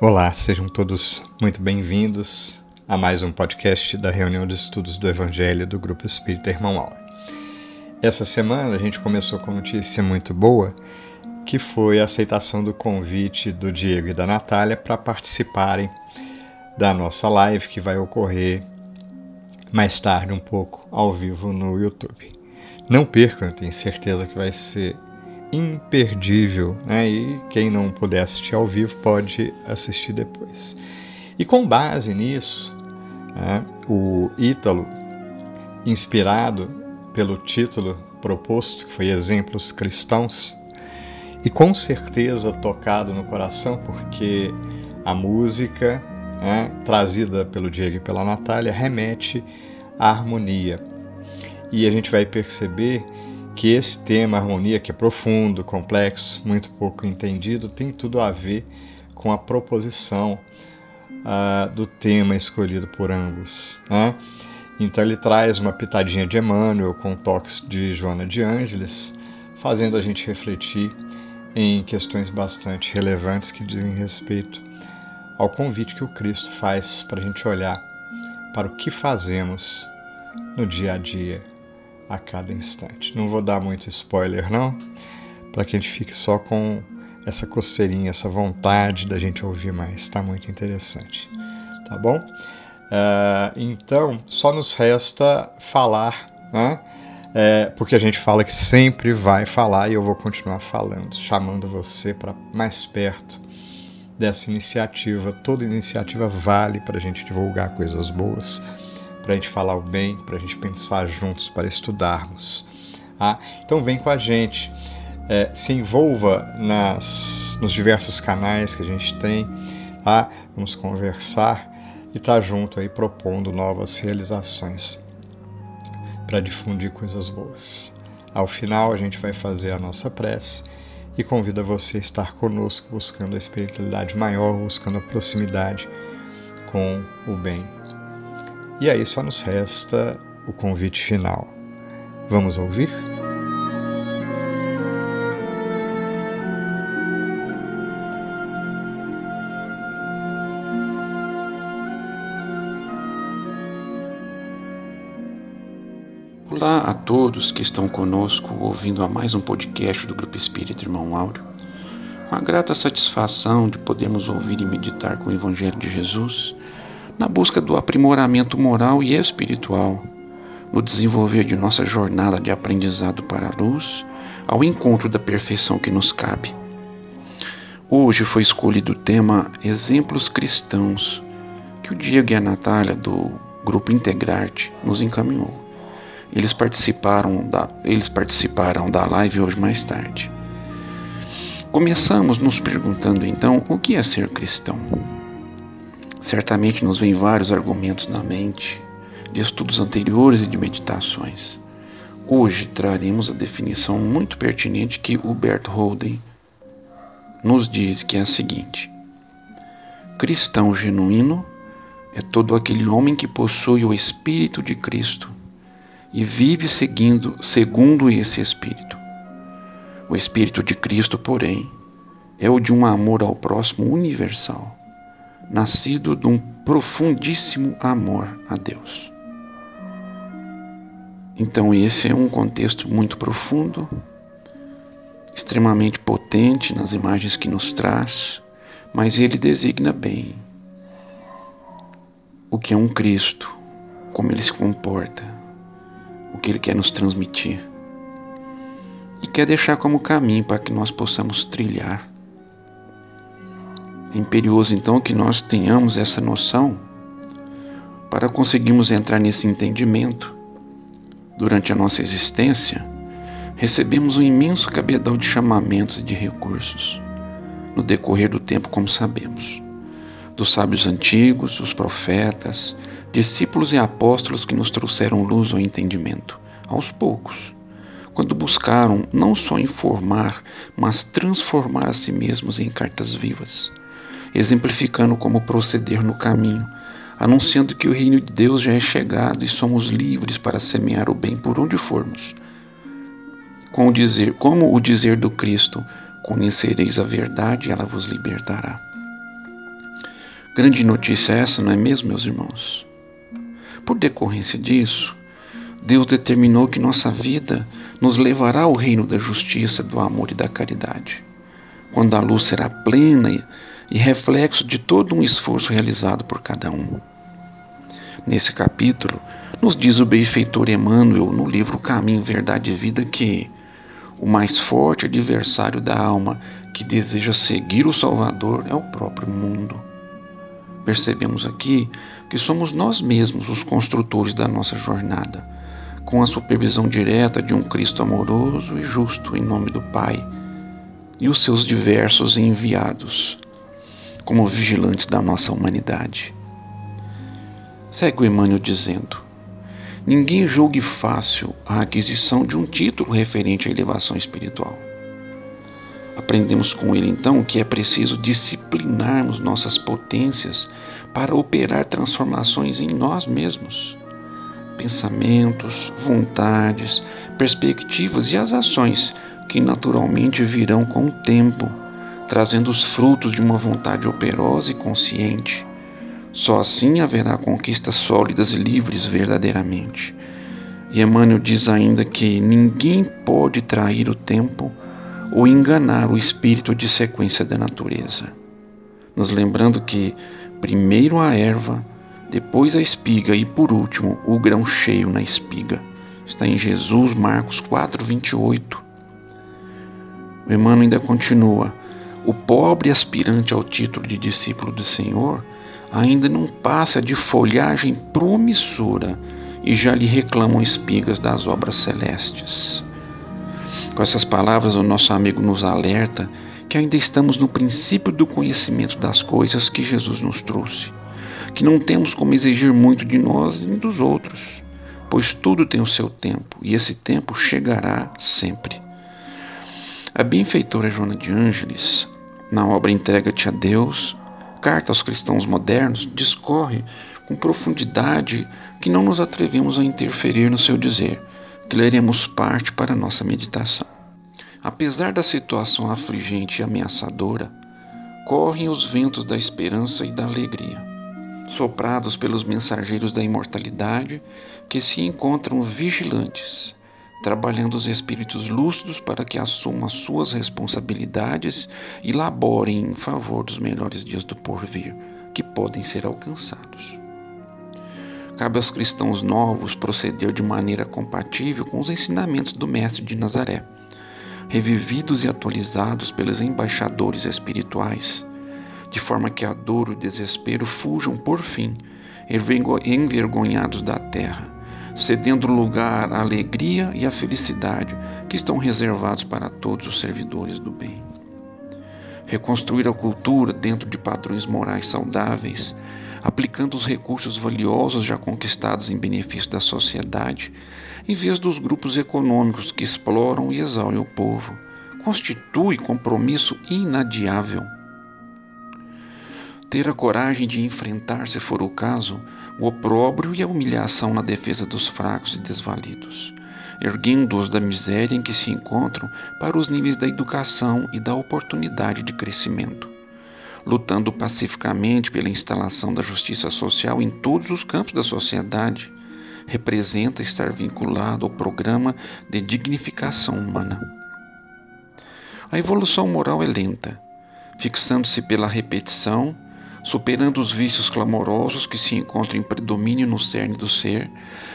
Olá, sejam todos muito bem-vindos a mais um podcast da reunião de estudos do Evangelho do Grupo Espírita Irmão Aula. Essa semana a gente começou com uma notícia muito boa, que foi a aceitação do convite do Diego e da Natália para participarem da nossa live que vai ocorrer mais tarde um pouco ao vivo no YouTube. Não percam, tenho certeza que vai ser imperdível, né? E quem não puder assistir ao vivo pode assistir depois. E com base nisso, né, o Ítalo, inspirado pelo título proposto, que foi Exemplos Cristãos, e com certeza tocado no coração, porque a música né, trazida pelo Diego e pela Natália remete à harmonia. E a gente vai perceber que esse tema, harmonia, que é profundo, complexo, muito pouco entendido, tem tudo a ver com a proposição uh, do tema escolhido por ambos. Né? Então ele traz uma pitadinha de Emmanuel com toques de Joana de Ângeles, fazendo a gente refletir em questões bastante relevantes que dizem respeito ao convite que o Cristo faz para a gente olhar para o que fazemos no dia a dia a cada instante. Não vou dar muito spoiler, não, para que a gente fique só com essa coceirinha, essa vontade da gente ouvir mais. Está muito interessante, tá bom? Uh, então, só nos resta falar, né? É, porque a gente fala que sempre vai falar e eu vou continuar falando, chamando você para mais perto dessa iniciativa. Toda iniciativa vale para a gente divulgar coisas boas para a gente falar o bem, para a gente pensar juntos, para estudarmos. Ah, então vem com a gente, é, se envolva nas, nos diversos canais que a gente tem, ah, vamos conversar e estar tá junto aí propondo novas realizações para difundir coisas boas. Ao final a gente vai fazer a nossa prece e convida você a estar conosco buscando a espiritualidade maior, buscando a proximidade com o bem. E aí só nos resta o convite final. Vamos ouvir? Olá a todos que estão conosco ouvindo a mais um podcast do Grupo Espírita Irmão Áureo. Com a grata satisfação de podermos ouvir e meditar com o Evangelho de Jesus na busca do aprimoramento moral e espiritual, no desenvolver de nossa jornada de aprendizado para a luz, ao encontro da perfeição que nos cabe. Hoje foi escolhido o tema Exemplos Cristãos, que o Diego e a Natália do Grupo Integrarte nos encaminhou. Eles participaram da, eles participaram da live hoje mais tarde. Começamos nos perguntando então o que é ser cristão. Certamente nos vêm vários argumentos na mente, de estudos anteriores e de meditações. Hoje traremos a definição muito pertinente que Hubert Holden nos diz que é a seguinte: Cristão genuíno é todo aquele homem que possui o Espírito de Cristo e vive seguindo segundo esse Espírito. O Espírito de Cristo, porém, é o de um amor ao próximo universal nascido de um profundíssimo amor a Deus. Então, esse é um contexto muito profundo, extremamente potente nas imagens que nos traz, mas ele designa bem o que é um Cristo, como ele se comporta, o que ele quer nos transmitir e quer deixar como caminho para que nós possamos trilhar imperioso então que nós tenhamos essa noção para conseguirmos entrar nesse entendimento. Durante a nossa existência, recebemos um imenso cabedal de chamamentos e de recursos, no decorrer do tempo, como sabemos, dos sábios antigos, os profetas, discípulos e apóstolos que nos trouxeram luz ao entendimento, aos poucos, quando buscaram não só informar, mas transformar a si mesmos em cartas vivas exemplificando como proceder no caminho, anunciando que o reino de Deus já é chegado e somos livres para semear o bem por onde formos. Com o dizer, como o dizer do Cristo, conhecereis a verdade e ela vos libertará. Grande notícia essa, não é mesmo, meus irmãos? Por decorrência disso, Deus determinou que nossa vida nos levará ao reino da justiça, do amor e da caridade, quando a luz será plena e reflexo de todo um esforço realizado por cada um. Nesse capítulo, nos diz o benfeitor Emmanuel no livro Caminho, Verdade e Vida que o mais forte adversário da alma que deseja seguir o Salvador é o próprio mundo. Percebemos aqui que somos nós mesmos os construtores da nossa jornada, com a supervisão direta de um Cristo amoroso e justo em nome do Pai e os seus diversos enviados, como vigilantes da nossa humanidade. Segue o Emmanuel dizendo: Ninguém julgue fácil a aquisição de um título referente à elevação espiritual. Aprendemos com ele então que é preciso disciplinarmos nossas potências para operar transformações em nós mesmos. Pensamentos, vontades, perspectivas e as ações que naturalmente virão com o tempo, trazendo os frutos de uma vontade operosa e consciente só assim haverá conquistas sólidas e livres verdadeiramente. E Emmanuel diz ainda que ninguém pode trair o tempo ou enganar o espírito de sequência da natureza. Nos lembrando que primeiro a erva, depois a espiga e por último o grão cheio na espiga. Está em Jesus, Marcos 4, 28. O Emmanuel ainda continua: o pobre aspirante ao título de discípulo do Senhor ainda não passa de folhagem promissora e já lhe reclamam espigas das obras celestes. Com essas palavras, o nosso amigo nos alerta que ainda estamos no princípio do conhecimento das coisas que Jesus nos trouxe, que não temos como exigir muito de nós nem dos outros, pois tudo tem o seu tempo e esse tempo chegará sempre. A benfeitora Joana de Ângeles, na obra Entrega-te a Deus, carta aos cristãos modernos discorre com profundidade que não nos atrevemos a interferir no seu dizer, que leremos parte para nossa meditação. Apesar da situação afligente e ameaçadora, correm os ventos da esperança e da alegria, soprados pelos mensageiros da imortalidade que se encontram vigilantes trabalhando os espíritos lúcidos para que assumam as suas responsabilidades e laborem em favor dos melhores dias do porvir, que podem ser alcançados. Cabe aos cristãos novos proceder de maneira compatível com os ensinamentos do Mestre de Nazaré, revividos e atualizados pelos embaixadores espirituais, de forma que a dor e o desespero fujam por fim, envergonhados da terra cedendo lugar à alegria e à felicidade que estão reservados para todos os servidores do bem. Reconstruir a cultura dentro de padrões morais saudáveis, aplicando os recursos valiosos já conquistados em benefício da sociedade, em vez dos grupos econômicos que exploram e exaurem o povo, constitui compromisso inadiável. Ter a coragem de enfrentar, se for o caso, o opróbrio e a humilhação na defesa dos fracos e desvalidos, erguendo-os da miséria em que se encontram para os níveis da educação e da oportunidade de crescimento, lutando pacificamente pela instalação da justiça social em todos os campos da sociedade, representa estar vinculado ao programa de dignificação humana. A evolução moral é lenta, fixando-se pela repetição superando os vícios clamorosos que se encontram em predomínio no cerne do ser,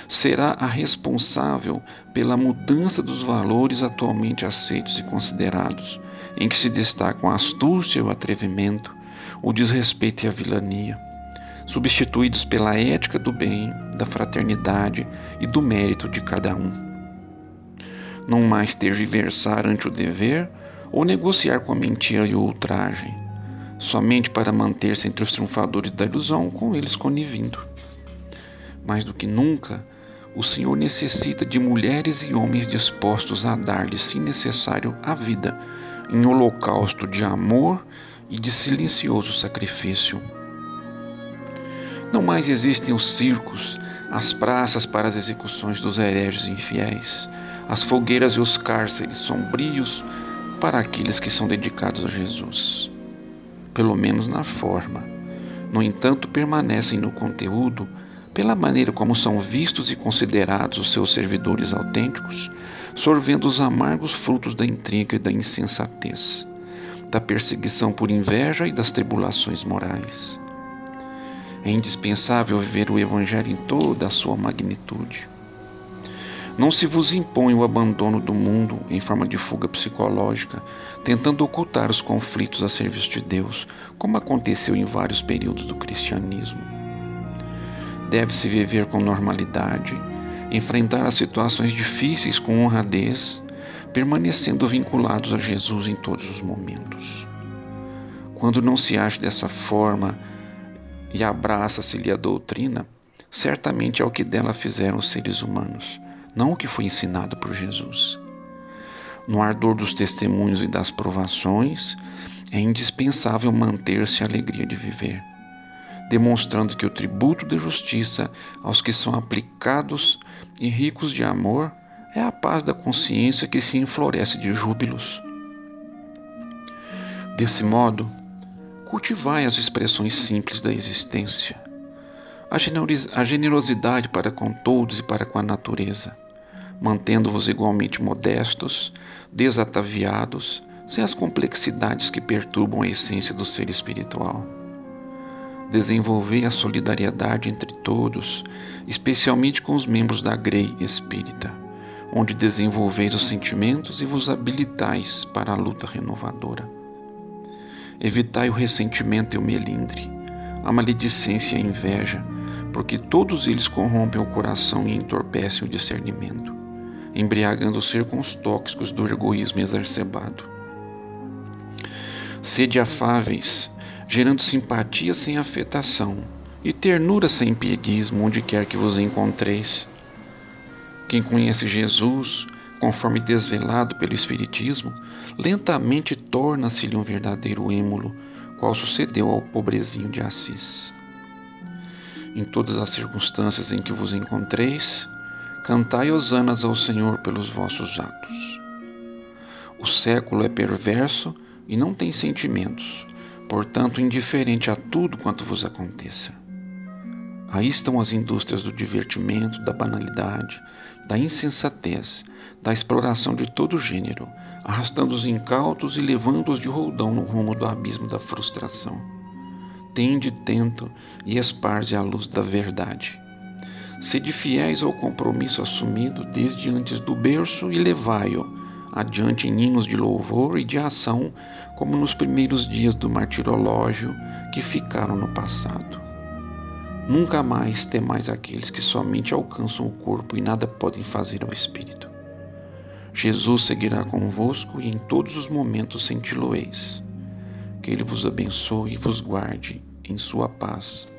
será a responsável pela mudança dos valores atualmente aceitos e considerados, em que se destacam a astúcia e o atrevimento, o desrespeito e a vilania, substituídos pela ética do bem, da fraternidade e do mérito de cada um. Não mais tergiversar ante o dever ou negociar com a mentira e o ultraje, somente para manter-se entre os triunfadores da ilusão, com eles conivindo. Mais do que nunca, o Senhor necessita de mulheres e homens dispostos a dar-lhe, se necessário, a vida, em holocausto de amor e de silencioso sacrifício. Não mais existem os circos, as praças para as execuções dos hereges infiéis, as fogueiras e os cárceres sombrios para aqueles que são dedicados a Jesus pelo menos na forma, no entanto, permanecem no conteúdo pela maneira como são vistos e considerados os seus servidores autênticos, sorvendo os amargos frutos da intriga e da insensatez, da perseguição por inveja e das tribulações morais. É indispensável viver o Evangelho em toda a sua magnitude. Não se vos impõe o abandono do mundo em forma de fuga psicológica, tentando ocultar os conflitos a serviço de Deus, como aconteceu em vários períodos do cristianismo. Deve-se viver com normalidade, enfrentar as situações difíceis com honradez, permanecendo vinculados a Jesus em todos os momentos. Quando não se age dessa forma e abraça-se-lhe a doutrina, certamente é o que dela fizeram os seres humanos, não o que foi ensinado por Jesus. No ardor dos testemunhos e das provações, é indispensável manter-se a alegria de viver demonstrando que o tributo de justiça aos que são aplicados e ricos de amor é a paz da consciência que se enfloresce de júbilos. Desse modo, cultivai as expressões simples da existência, a generosidade para com todos e para com a natureza, mantendo-vos igualmente modestos, desataviados, sem as complexidades que perturbam a essência do ser espiritual desenvolver a solidariedade entre todos, especialmente com os membros da Grey Espírita, onde desenvolveis os sentimentos e vos habilitais para a luta renovadora. Evitai o ressentimento e o melindre, a maledicência e a inveja, porque todos eles corrompem o coração e entorpecem o discernimento, embriagando o ser com os tóxicos do egoísmo exacerbado. Sede afáveis, gerando simpatia sem afetação e ternura sem pieguismo onde quer que vos encontreis. Quem conhece Jesus, conforme desvelado pelo Espiritismo, lentamente torna-se-lhe um verdadeiro êmulo, qual sucedeu ao pobrezinho de Assis. Em todas as circunstâncias em que vos encontreis, cantai hosanas ao Senhor pelos vossos atos. O século é perverso e não tem sentimentos, portanto indiferente a tudo quanto vos aconteça. Aí estão as indústrias do divertimento, da banalidade, da insensatez, da exploração de todo gênero, arrastando os incautos e levando-os de roldão no rumo do abismo da frustração. Tende tento e esparze a luz da verdade. Sede fiéis ao compromisso assumido desde antes do berço e levai-o adiante em hinos de louvor e de ação, como nos primeiros dias do martirológio que ficaram no passado. Nunca mais temais aqueles que somente alcançam o corpo e nada podem fazer ao espírito. Jesus seguirá convosco e em todos os momentos senti-lo-eis. Que Ele vos abençoe e vos guarde em sua paz.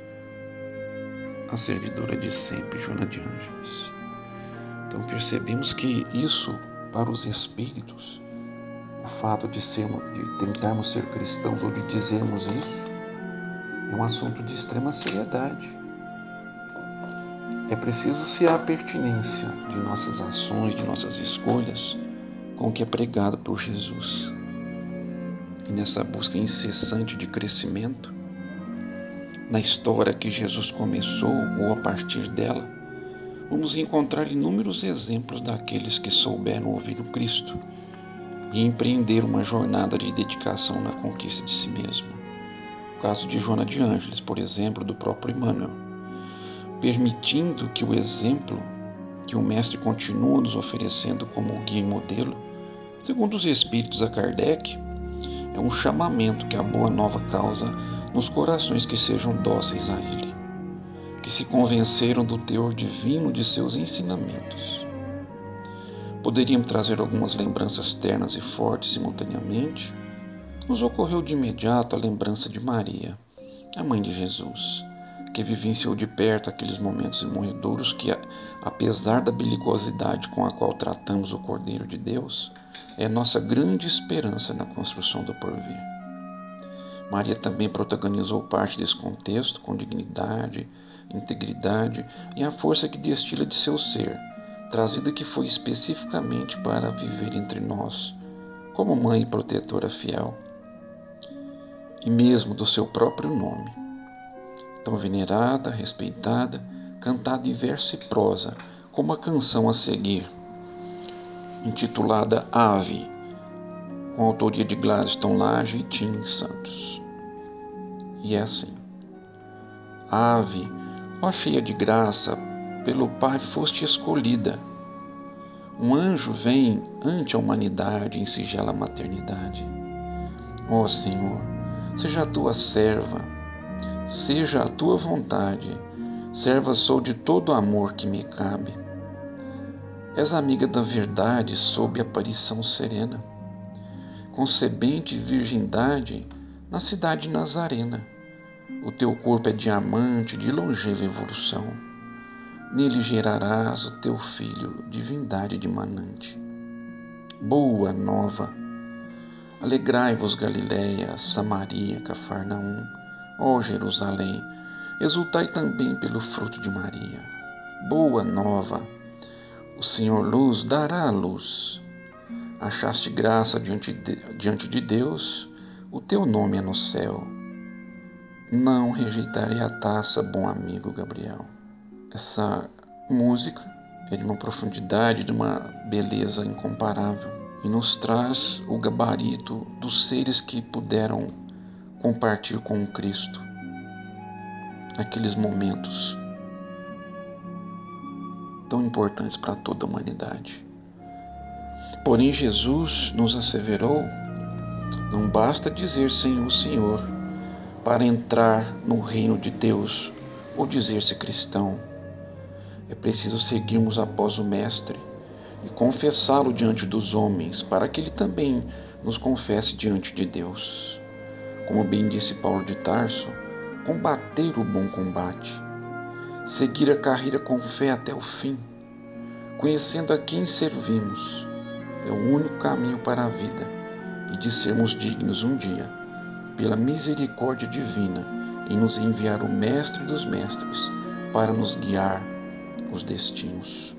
A servidora de sempre, Joana de Ângeles. Então percebemos que isso para os espíritos, o fato de, sermos, de tentarmos ser cristãos ou de dizermos isso é um assunto de extrema seriedade. É preciso se há pertinência de nossas ações, de nossas escolhas com o que é pregado por Jesus. E nessa busca incessante de crescimento, na história que Jesus começou ou a partir dela, vamos encontrar inúmeros exemplos daqueles que souberam ouvir o Cristo e empreender uma jornada de dedicação na conquista de si mesmo. O caso de Joana de Ângeles, por exemplo, do próprio Emmanuel, permitindo que o exemplo que o Mestre continua nos oferecendo como guia e modelo, segundo os Espíritos a Kardec, é um chamamento que a boa nova causa nos corações que sejam dóceis a Ele que se convenceram do teor divino de seus ensinamentos. Poderiam trazer algumas lembranças ternas e fortes simultaneamente. Nos ocorreu de imediato a lembrança de Maria, a mãe de Jesus, que vivenciou de perto aqueles momentos imorredouros que, apesar da belicosidade com a qual tratamos o Cordeiro de Deus, é nossa grande esperança na construção do porvir. Maria também protagonizou parte desse contexto com dignidade, integridade e a força que destila de seu ser, trazida que foi especificamente para viver entre nós, como mãe protetora fiel, e mesmo do seu próprio nome. tão venerada, respeitada, cantada em verso e prosa, como a canção a seguir, intitulada Ave, com autoria de Gladstone Lage e Tim Santos. E é assim: Ave, ó cheia de graça, pelo Pai foste escolhida. Um anjo vem ante a humanidade em sigela maternidade. Ó Senhor, seja a tua serva, seja a tua vontade, serva sou de todo o amor que me cabe. És amiga da verdade sob aparição serena, concebente virgindade na cidade nazarena. O teu corpo é diamante de longeva evolução. Nele gerarás o teu filho, divindade de manante. Boa nova! Alegrai-vos, Galiléia, Samaria, Cafarnaum, ó Jerusalém, exultai também pelo fruto de Maria. Boa nova! O Senhor luz dará a luz. Achaste graça diante de, diante de Deus, o teu nome é no céu. Não rejeitarei a taça, bom amigo Gabriel. Essa música é de uma profundidade, de uma beleza incomparável e nos traz o gabarito dos seres que puderam compartilhar com o Cristo aqueles momentos tão importantes para toda a humanidade. Porém, Jesus nos asseverou: não basta dizer Senhor, Senhor, para entrar no reino de Deus ou dizer-se cristão. É preciso seguirmos após o Mestre e confessá-lo diante dos homens, para que ele também nos confesse diante de Deus. Como bem disse Paulo de Tarso, combater o bom combate, seguir a carreira com fé até o fim, conhecendo a quem servimos, é o único caminho para a vida e de sermos dignos um dia, pela misericórdia divina, em nos enviar o Mestre dos Mestres para nos guiar os destinos.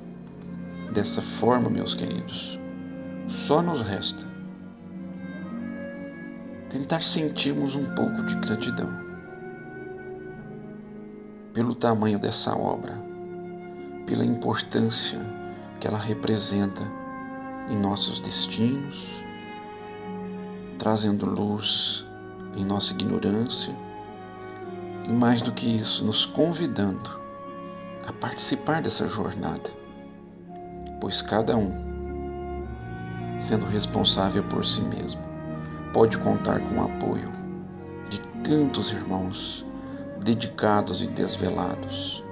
Dessa forma, meus queridos, só nos resta tentar sentirmos um pouco de gratidão pelo tamanho dessa obra, pela importância que ela representa em nossos destinos, trazendo luz em nossa ignorância e, mais do que isso, nos convidando a participar dessa jornada, pois cada um, sendo responsável por si mesmo, pode contar com o apoio de tantos irmãos dedicados e desvelados,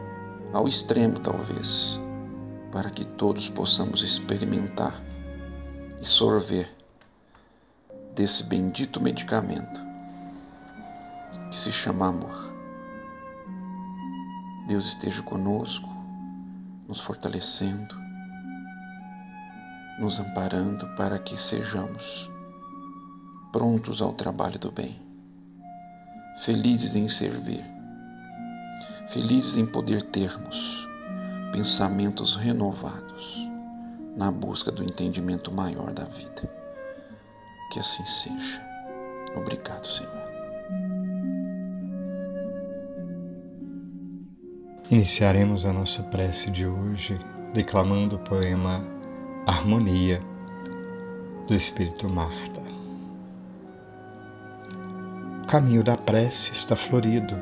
ao extremo talvez, para que todos possamos experimentar e sorver desse bendito medicamento que se chama amor. Deus esteja conosco, nos fortalecendo, nos amparando para que sejamos prontos ao trabalho do bem, felizes em servir felizes em poder termos pensamentos renovados na busca do entendimento maior da vida. Que assim seja. Obrigado, Senhor. Iniciaremos a nossa prece de hoje declamando o poema Harmonia do Espírito Marta. O caminho da prece está florido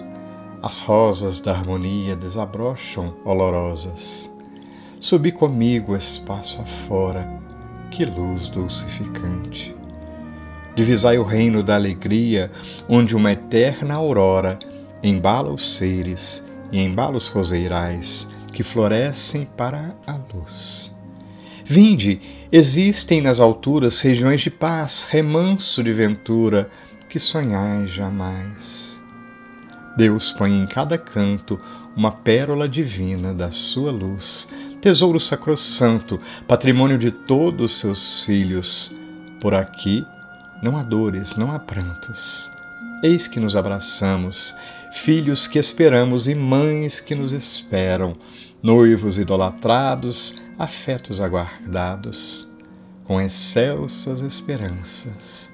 as rosas da harmonia desabrocham olorosas. Subi comigo espaço afora, que luz dulcificante. Divisai o reino da alegria, onde uma eterna aurora embala os seres e embala os roseirais que florescem para a luz. Vinde, existem nas alturas regiões de paz, remanso de ventura, que sonhais jamais. Deus põe em cada canto uma pérola divina da sua luz, tesouro sacrossanto, patrimônio de todos os seus filhos. Por aqui não há dores, não há prantos. Eis que nos abraçamos, filhos que esperamos e mães que nos esperam, noivos idolatrados, afetos aguardados, com excelsas esperanças.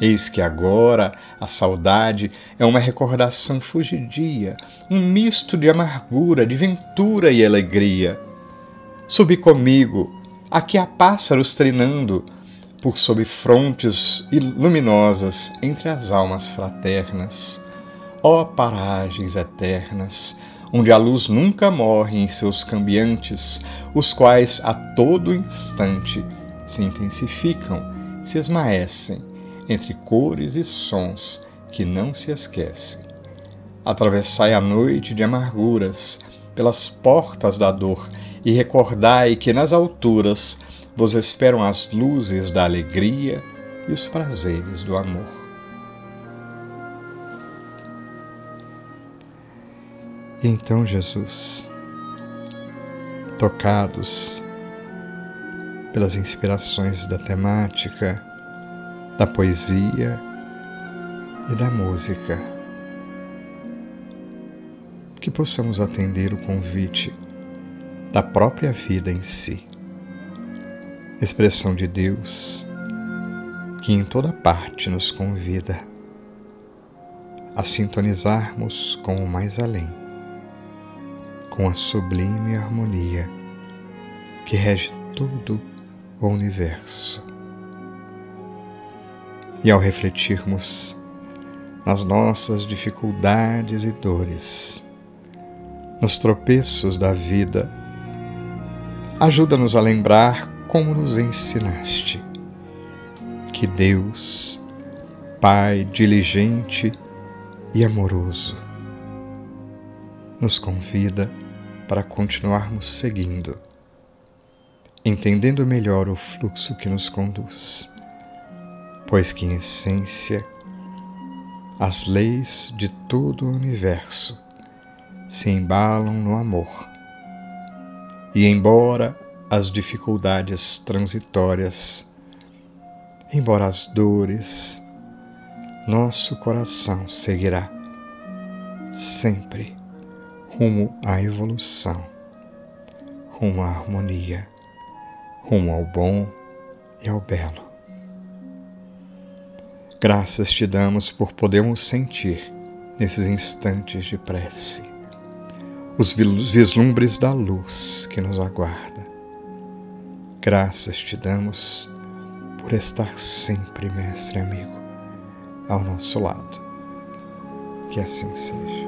Eis que agora a saudade é uma recordação fugidia, um misto de amargura, de ventura e alegria. Subi comigo, aqui há pássaros trinando, por sob frontes luminosas entre as almas fraternas. Ó oh, paragens eternas, onde a luz nunca morre em seus cambiantes, os quais a todo instante se intensificam, se esmaecem entre cores e sons que não se esquecem. Atravessai a noite de amarguras pelas portas da dor e recordai que nas alturas vos esperam as luzes da alegria e os prazeres do amor. Então, Jesus, tocados pelas inspirações da temática, da poesia e da música, que possamos atender o convite da própria vida em si, expressão de Deus que em toda parte nos convida a sintonizarmos com o mais além com a sublime harmonia que rege todo o universo. E ao refletirmos nas nossas dificuldades e dores, nos tropeços da vida, ajuda-nos a lembrar como nos ensinaste que Deus, Pai diligente e amoroso, nos convida para continuarmos seguindo, entendendo melhor o fluxo que nos conduz, pois que, em essência, as leis de todo o universo se embalam no amor. E, embora as dificuldades transitórias, embora as dores, nosso coração seguirá sempre rumo à evolução, rumo à harmonia, rumo ao bom e ao belo. Graças te damos por podermos sentir, nesses instantes de prece, os vislumbres da luz que nos aguarda. Graças te damos por estar sempre, mestre amigo, ao nosso lado. Que assim seja.